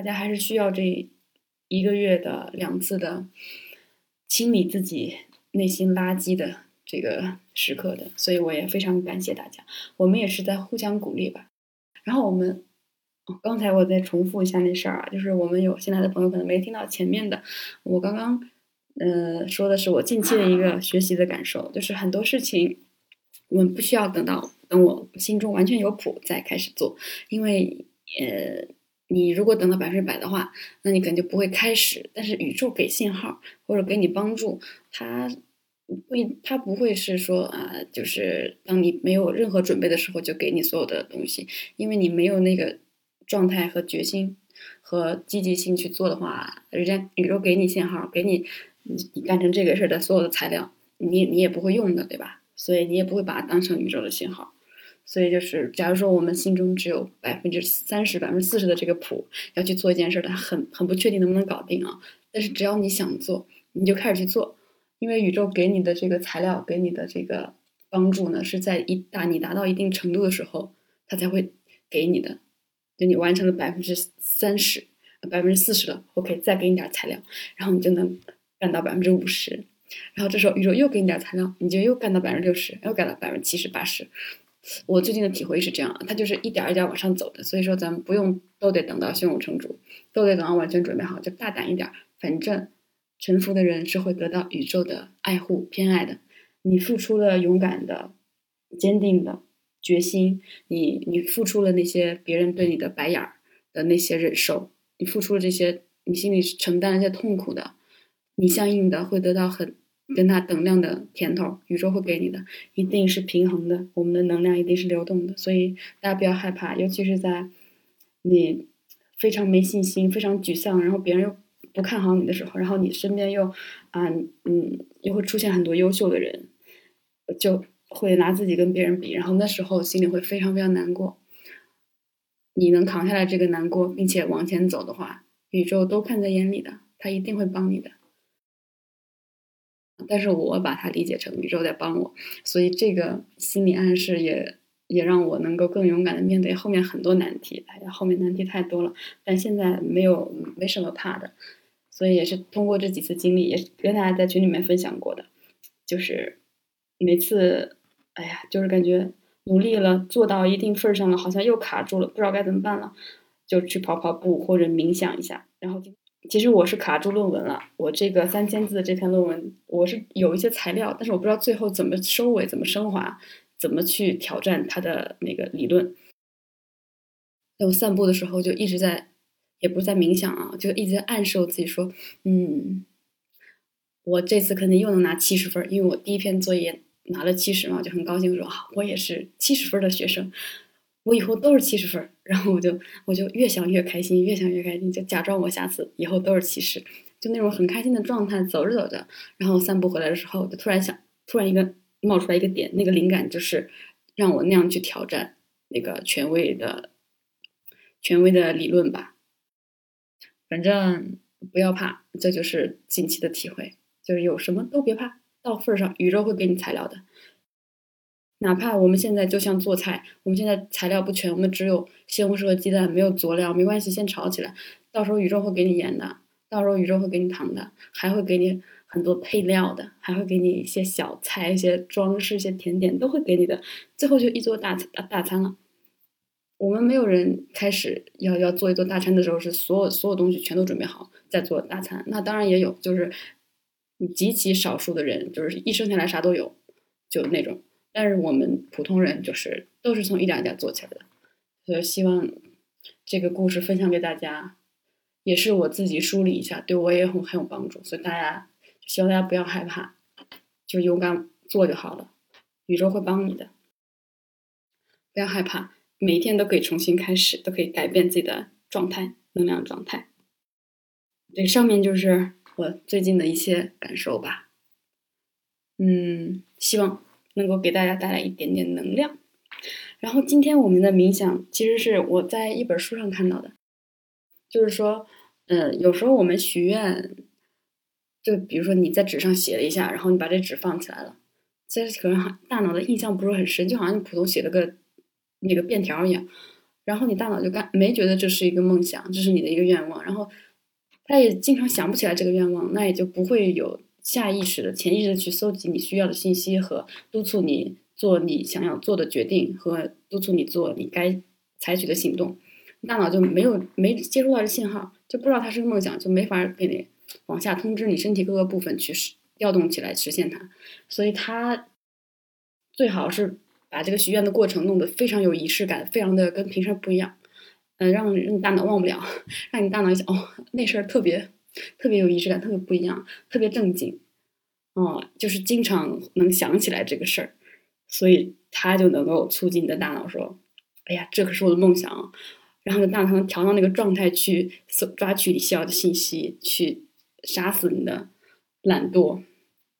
大家还是需要这一个月的两次的清理自己内心垃圾的这个时刻的，所以我也非常感谢大家。我们也是在互相鼓励吧。然后我们，刚才我再重复一下那事儿啊，就是我们有新来的朋友可能没听到前面的，我刚刚呃说的是我近期的一个学习的感受，就是很多事情我们不需要等到等我心中完全有谱再开始做，因为呃。你如果等到百分之百的话，那你可能就不会开始。但是宇宙给信号或者给你帮助，它不，它不会是说啊，就是当你没有任何准备的时候就给你所有的东西，因为你没有那个状态和决心和积极性去做的话，人家宇宙给你信号，给你你干成这个事儿的所有的材料，你你也不会用的，对吧？所以你也不会把它当成宇宙的信号。所以就是，假如说我们心中只有百分之三十、百分之四十的这个谱，要去做一件事，它很很不确定能不能搞定啊。但是只要你想做，你就开始去做，因为宇宙给你的这个材料，给你的这个帮助呢，是在一达你达到一定程度的时候，它才会给你的。就你完成了百分之三十、百分之四十了，OK，再给你点材料，然后你就能干到百分之五十。然后这时候宇宙又给你点材料，你就又干到百分之六十，又干到百分之七十、八十。我最近的体会是这样，它就是一点一点往上走的，所以说咱们不用都得等到胸有成竹，都得等到完全准备好，就大胆一点。反正臣服的人是会得到宇宙的爱护、偏爱的。你付出了勇敢的、坚定的决心，你你付出了那些别人对你的白眼儿的那些忍受，你付出了这些，你心里承担了些痛苦的，你相应的会得到很。跟它等量的甜头，宇宙会给你的，一定是平衡的。我们的能量一定是流动的，所以大家不要害怕，尤其是在你非常没信心、非常沮丧，然后别人又不看好你的时候，然后你身边又啊嗯又会出现很多优秀的人，就会拿自己跟别人比，然后那时候心里会非常非常难过。你能扛下来这个难过，并且往前走的话，宇宙都看在眼里的，他一定会帮你的。但是我把它理解成宇宙在帮我，所以这个心理暗示也也让我能够更勇敢的面对后面很多难题。哎呀，后面难题太多了，但现在没有没什么怕的，所以也是通过这几次经历，也跟大家在群里面分享过的，就是每次，哎呀，就是感觉努力了，做到一定份上了，好像又卡住了，不知道该怎么办了，就去跑跑步或者冥想一下，然后。其实我是卡住论文了，我这个三千字的这篇论文，我是有一些材料，但是我不知道最后怎么收尾，怎么升华，怎么去挑战它的那个理论。在我散步的时候，就一直在，也不是在冥想啊，就一直在暗示我自己说，嗯，我这次肯定又能拿七十分，因为我第一篇作业拿了七十嘛，就很高兴说，我也是七十分的学生。我以后都是七十分，然后我就我就越想越开心，越想越开心，就假装我下次以后都是七十，就那种很开心的状态。走着走着，然后散步回来的时候，就突然想，突然一个冒出来一个点，那个灵感就是让我那样去挑战那个权威的权威的理论吧。反正不要怕，这就是近期的体会，就是有什么都别怕，到份上，宇宙会给你材料的。哪怕我们现在就像做菜，我们现在材料不全，我们只有西红柿和鸡蛋，没有佐料，没关系，先炒起来。到时候宇宙会给你盐的，到时候宇宙会给你糖的，还会给你很多配料的，还会给你一些小菜、一些装饰、一些甜点，都会给你的。最后就一桌大大大餐了。我们没有人开始要要做一桌大餐的时候是所有所有东西全都准备好再做大餐。那当然也有，就是你极其少数的人，就是一生下来啥都有，就那种。但是我们普通人就是都是从一点一点做起来的，所以希望这个故事分享给大家，也是我自己梳理一下，对我也很很有帮助。所以大家希望大家不要害怕，就勇敢做就好了，宇宙会帮你的。不要害怕，每一天都可以重新开始，都可以改变自己的状态、能量状态。对上面就是我最近的一些感受吧。嗯，希望。能够给大家带来一点点能量。然后今天我们的冥想其实是我在一本书上看到的，就是说，嗯，有时候我们许愿，就比如说你在纸上写了一下，然后你把这纸放起来了，其实可能大脑的印象不是很深，就好像你普通写了个那个便条一样。然后你大脑就干没觉得这是一个梦想，这是你的一个愿望，然后他也经常想不起来这个愿望，那也就不会有下意识的、潜意识的去搜集你需要的信息和督促你做你想要做的决定和督促你做你该采取的行动，大脑就没有没接收到这信号，就不知道它是个梦想，就没法给你往下通知你身体各个部分去调动起来实现它，所以它最好是。把这个许愿的过程弄得非常有仪式感，非常的跟平时不一样，嗯，让让你大脑忘不了，让你大脑想哦，那事儿特别特别有仪式感，特别不一样，特别正经，哦，就是经常能想起来这个事儿，所以它就能够促进你的大脑说，哎呀，这可是我的梦想，然后大脑能调到那个状态去抓取你需要的信息，去杀死你的懒惰。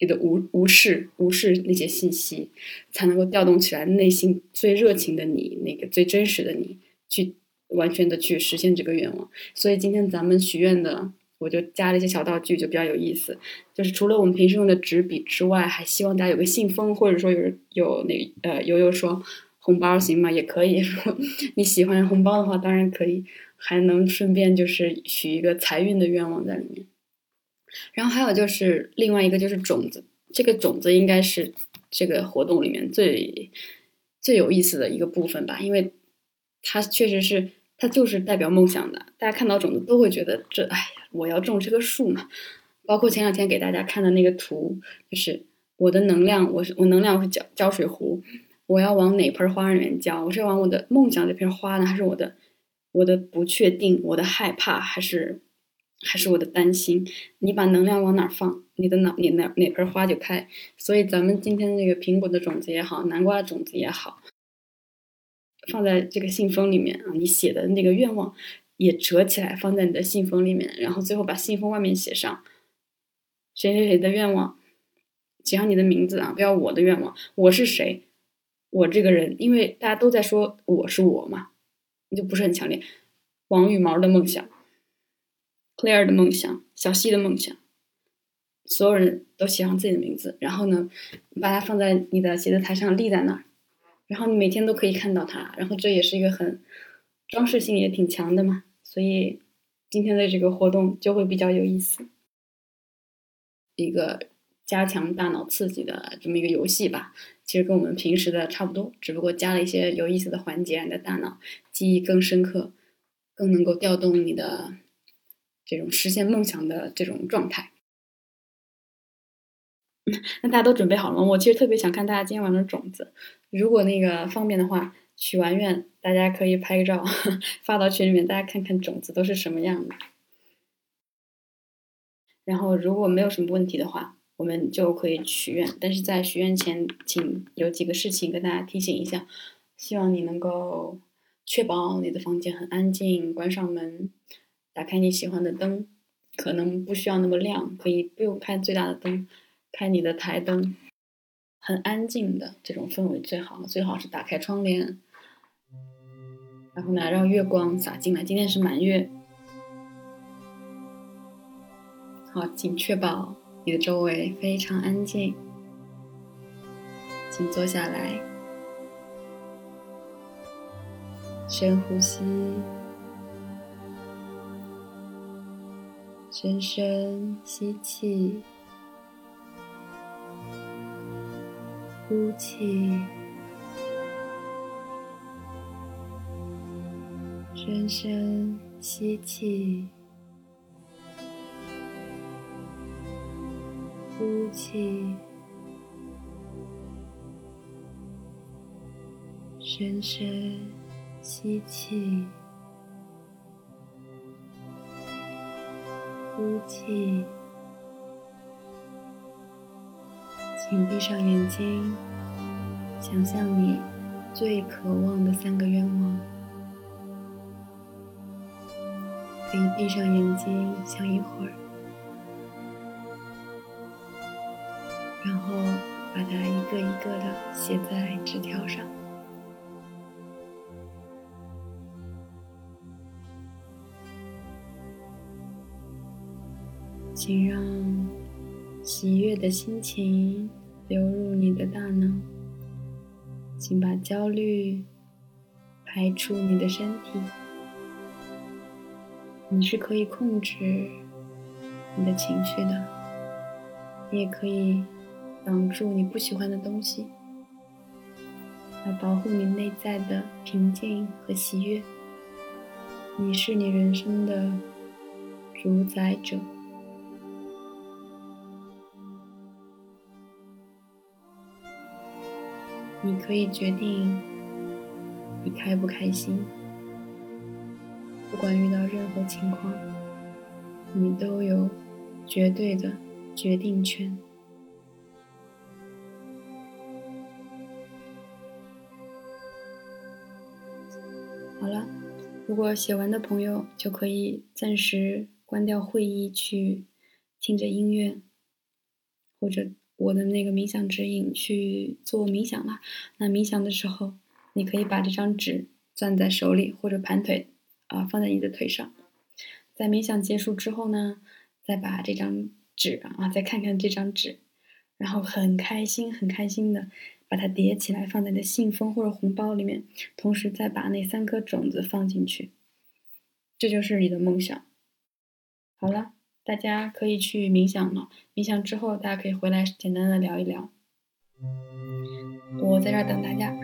你的无无视无视那些信息，才能够调动起来内心最热情的你，那个最真实的你，去完全的去实现这个愿望。所以今天咱们许愿的，我就加了一些小道具，就比较有意思。就是除了我们平时用的纸笔之外，还希望大家有个信封，或者说有有那呃悠悠说红包行吗？也可以。你喜欢红包的话，当然可以，还能顺便就是许一个财运的愿望在里面。然后还有就是另外一个就是种子，这个种子应该是这个活动里面最最有意思的一个部分吧，因为它确实是它就是代表梦想的。大家看到种子都会觉得这哎呀，我要种这个树嘛。包括前两天给大家看的那个图，就是我的能量，我是我能量是浇浇水壶，我要往哪盆花里面浇？我是往我的梦想这片花呢，还是我的我的不确定，我的害怕，还是？还是我的担心，你把能量往哪放，你的脑你哪哪盆花就开。所以咱们今天这个苹果的种子也好，南瓜种子也好，放在这个信封里面啊，你写的那个愿望也折起来放在你的信封里面，然后最后把信封外面写上谁谁谁的愿望，写上你的名字啊，不要我的愿望，我是谁，我这个人，因为大家都在说我是我嘛，你就不是很强烈。王羽毛的梦想。Claire 的梦想，小溪的梦想，所有人都写上自己的名字，然后呢，把它放在你的写字台上立在那儿，然后你每天都可以看到它，然后这也是一个很装饰性也挺强的嘛，所以今天的这个活动就会比较有意思，一个加强大脑刺激的这么一个游戏吧，其实跟我们平时的差不多，只不过加了一些有意思的环节，让你的大脑记忆更深刻，更能够调动你的。这种实现梦想的这种状态，那大家都准备好了吗？我其实特别想看大家今天晚上的种子。如果那个方便的话，许完愿，大家可以拍个照 发到群里面，大家看看种子都是什么样的。然后如果没有什么问题的话，我们就可以许愿。但是在许愿前，请有几个事情跟大家提醒一下，希望你能够确保你的房间很安静，关上门。打开你喜欢的灯，可能不需要那么亮，可以不用开最大的灯，开你的台灯，很安静的这种氛围最好。最好是打开窗帘，然后呢，让月光洒进来。今天是满月，好，请确保你的周围非常安静，请坐下来，深呼吸。深深吸气，呼气，深深吸气，呼气，深深吸气。呼气，请闭上眼睛，想象你最渴望的三个愿望。可以闭上眼睛想一会儿，然后把它一个一个的写在纸条上。请让喜悦的心情流入你的大脑，请把焦虑、排出你的身体。你是可以控制你的情绪的，你也可以挡住你不喜欢的东西，来保护你内在的平静和喜悦。你是你人生的主宰者，你可以决定你开不开心。不管遇到任何情况，你都有绝对的决定权。好了，如果写完的朋友就可以暂时关掉会议，去听着音乐，或者我的那个冥想指引去做冥想了。那冥想的时候，你可以把这张纸攥在手里，或者盘腿。啊，放在你的腿上，在冥想结束之后呢，再把这张纸啊，再看看这张纸，然后很开心、很开心的把它叠起来，放在你的信封或者红包里面，同时再把那三颗种子放进去，这就是你的梦想。好了，大家可以去冥想了。冥想之后，大家可以回来简单的聊一聊，我在这等大家。